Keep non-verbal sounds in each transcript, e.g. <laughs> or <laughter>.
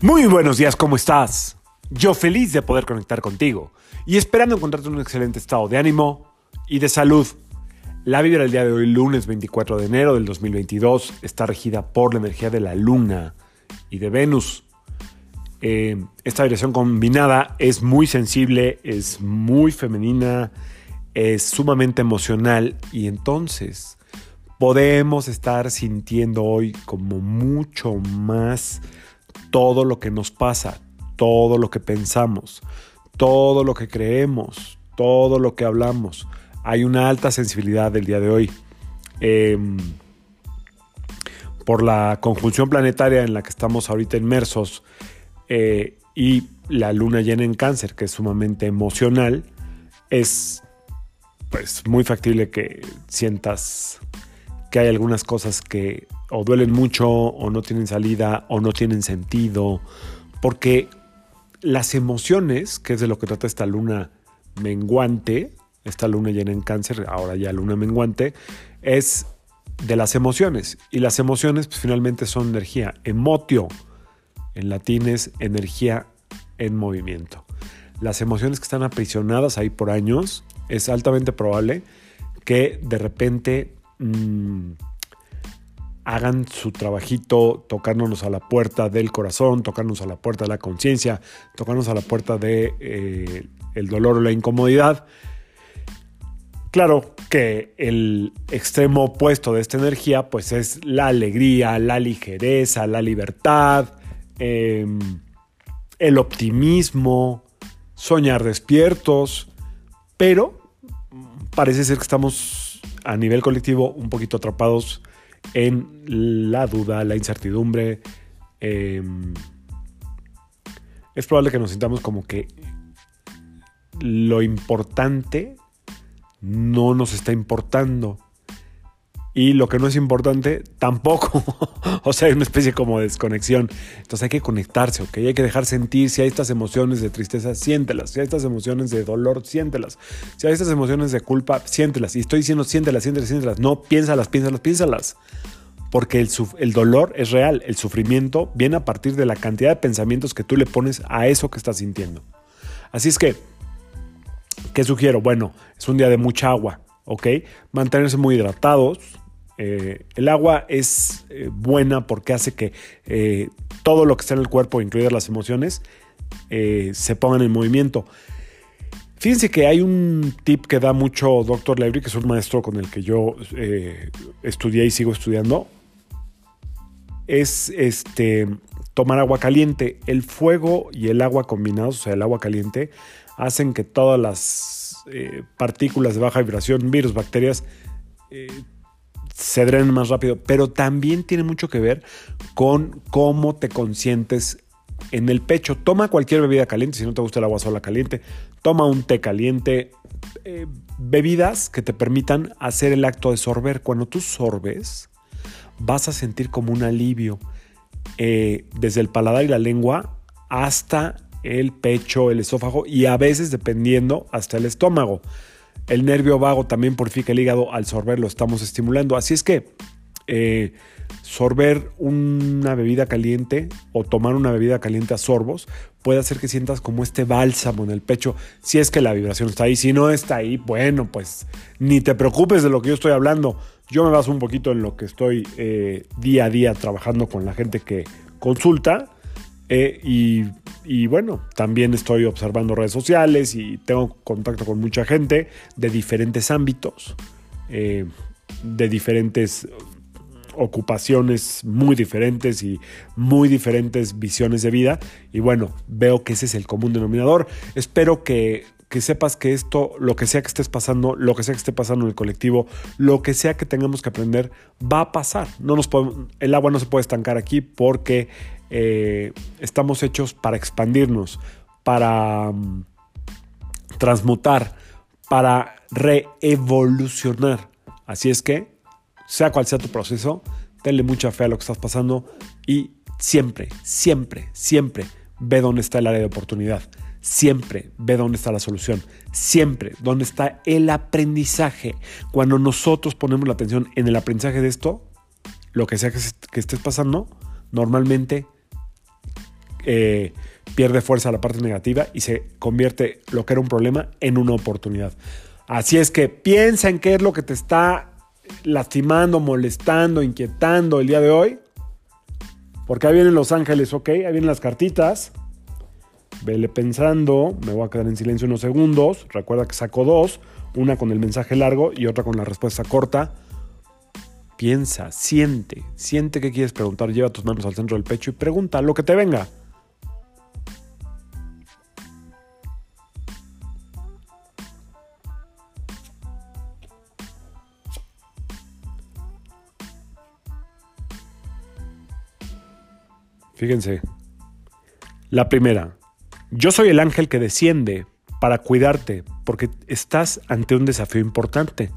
Muy buenos días, ¿cómo estás? Yo feliz de poder conectar contigo y esperando encontrarte en un excelente estado de ánimo y de salud. La vibra del día de hoy, lunes 24 de enero del 2022, está regida por la energía de la Luna y de Venus. Eh, esta vibración combinada es muy sensible, es muy femenina, es sumamente emocional y entonces podemos estar sintiendo hoy como mucho más todo lo que nos pasa, todo lo que pensamos, todo lo que creemos, todo lo que hablamos. Hay una alta sensibilidad del día de hoy. Em, por la conjunción planetaria en la que estamos ahorita inmersos eh, y la luna llena en cáncer, que es sumamente emocional, es pues muy factible que sientas que hay algunas cosas que o duelen mucho o no tienen salida o no tienen sentido, porque las emociones, que es de lo que trata esta luna menguante, esta luna llena en cáncer, ahora ya luna menguante, es de las emociones. Y las emociones pues, finalmente son energía. Emotio, en latín es energía en movimiento. Las emociones que están aprisionadas ahí por años, es altamente probable que de repente mmm, hagan su trabajito tocándonos a la puerta del corazón, tocándonos a la puerta de la conciencia, tocándonos a la puerta de eh, dolor o la incomodidad. Claro que el extremo opuesto de esta energía pues es la alegría, la ligereza, la libertad, eh, el optimismo, soñar despiertos, pero parece ser que estamos a nivel colectivo un poquito atrapados en la duda, la incertidumbre. Eh, es probable que nos sintamos como que lo importante no nos está importando. Y lo que no es importante tampoco. <laughs> o sea, hay una especie como de desconexión. Entonces hay que conectarse, ¿ok? Hay que dejar sentir si hay estas emociones de tristeza, siéntelas. Si hay estas emociones de dolor, siéntelas. Si hay estas emociones de culpa, siéntelas. Y estoy diciendo siéntelas, siéntelas, siéntelas. No, piénsalas, piénsalas, piénsalas. Porque el, el dolor es real. El sufrimiento viene a partir de la cantidad de pensamientos que tú le pones a eso que estás sintiendo. Así es que, ¿qué sugiero? Bueno, es un día de mucha agua, ¿ok? Mantenerse muy hidratados, eh, el agua es eh, buena porque hace que eh, todo lo que está en el cuerpo, incluidas las emociones, se pongan en movimiento. Fíjense que hay un tip que da mucho Dr. Levry, que es un maestro con el que yo estudié y sigo estudiando. Es este tomar agua caliente. El fuego y el agua combinados, o sea, el agua caliente, hacen que todas las partículas de baja vibración, virus, bacterias, se drenen más rápido, pero también tiene mucho que ver con cómo te consientes en el pecho. Toma cualquier bebida caliente, si no te gusta el agua sola caliente, toma un té caliente, eh, bebidas que te permitan hacer el acto de sorber. Cuando tú sorbes, vas a sentir como un alivio eh, desde el paladar y la lengua hasta el pecho, el esófago y a veces, dependiendo, hasta el estómago. El nervio vago también purifica el hígado, al sorber lo estamos estimulando. Así es que eh, sorber una bebida caliente o tomar una bebida caliente a sorbos puede hacer que sientas como este bálsamo en el pecho, si es que la vibración está ahí. Si no está ahí, bueno, pues ni te preocupes de lo que yo estoy hablando. Yo me baso un poquito en lo que estoy eh, día a día trabajando con la gente que consulta eh, y, bueno, también estoy observando redes sociales y tengo contacto con mucha gente de diferentes ámbitos, eh, de diferentes ocupaciones muy diferentes y muy diferentes visiones de vida. Y bueno, veo que ese es el común denominador. Espero que, que sepas que esto, lo que sea que estés pasando, lo que sea que esté pasando en el colectivo, lo que sea que tengamos que aprender, va a pasar. No nos el agua no se puede estancar aquí porque eh, estamos hechos para expandirnos, para mm, transmutar, para reevolucionar. Así es que, sea cual sea tu proceso, tenle mucha fe a lo que estás pasando y siempre, siempre, siempre ve dónde está el área de oportunidad. Siempre ve dónde está la solución. Siempre dónde está el aprendizaje. Cuando nosotros ponemos la atención en el aprendizaje de esto, lo que sea que, que estés pasando, normalmente eh, pierde fuerza la parte negativa y se convierte lo que era un problema en una oportunidad. Así es que piensa en qué es lo que te está lastimando, molestando, inquietando el día de hoy. Porque ahí vienen los ángeles, ¿ok? Ahí vienen las cartitas. Vele pensando, me voy a quedar en silencio unos segundos. Recuerda que saco dos, una con el mensaje largo y otra con la respuesta corta. Piensa, siente, siente que quieres preguntar, lleva tus manos al centro del pecho y pregunta lo que te venga. Fíjense. La primera. Yo soy el ángel que desciende para cuidarte porque estás ante un desafío importante.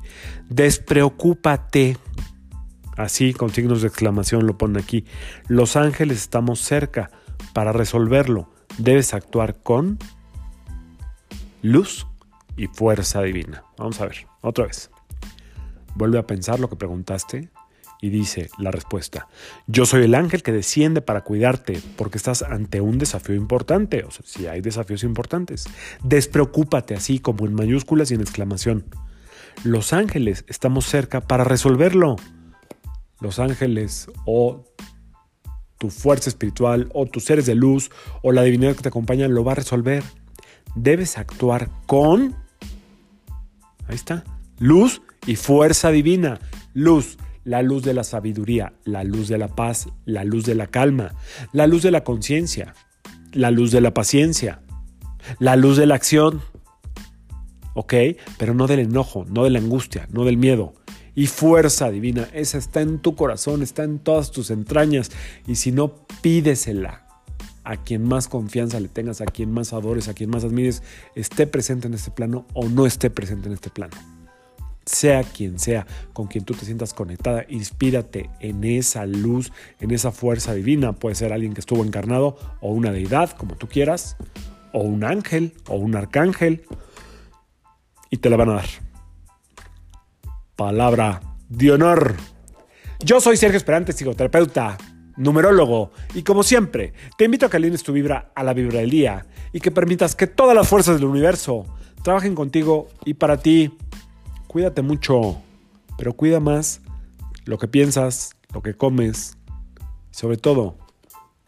Despreocúpate. Así, con signos de exclamación lo pone aquí. Los ángeles estamos cerca para resolverlo. Debes actuar con luz y fuerza divina. Vamos a ver, otra vez. Vuelve a pensar lo que preguntaste y dice la respuesta, yo soy el ángel que desciende para cuidarte porque estás ante un desafío importante, o sea, si hay desafíos importantes. Despreocúpate así como en mayúsculas y en exclamación. Los ángeles estamos cerca para resolverlo. Los ángeles o tu fuerza espiritual o tus seres de luz o la divinidad que te acompaña lo va a resolver. Debes actuar con... Ahí está. Luz y fuerza divina. Luz la luz de la sabiduría, la luz de la paz, la luz de la calma, la luz de la conciencia, la luz de la paciencia, la luz de la acción. ¿Ok? Pero no del enojo, no de la angustia, no del miedo. Y fuerza divina, esa está en tu corazón, está en todas tus entrañas. Y si no, pídesela a quien más confianza le tengas, a quien más adores, a quien más admires, esté presente en este plano o no esté presente en este plano sea quien sea con quien tú te sientas conectada, inspírate en esa luz, en esa fuerza divina. Puede ser alguien que estuvo encarnado o una deidad, como tú quieras, o un ángel o un arcángel, y te la van a dar. Palabra de honor. Yo soy Sergio Esperante, psicoterapeuta, numerólogo, y como siempre, te invito a que alines tu vibra a la vibra del día y que permitas que todas las fuerzas del universo trabajen contigo y para ti cuídate mucho, pero cuida más lo que piensas, lo que comes, sobre todo,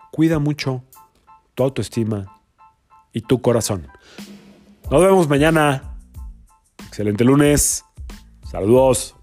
cuida mucho tu autoestima y tu corazón. Nos vemos mañana. Excelente lunes. Saludos.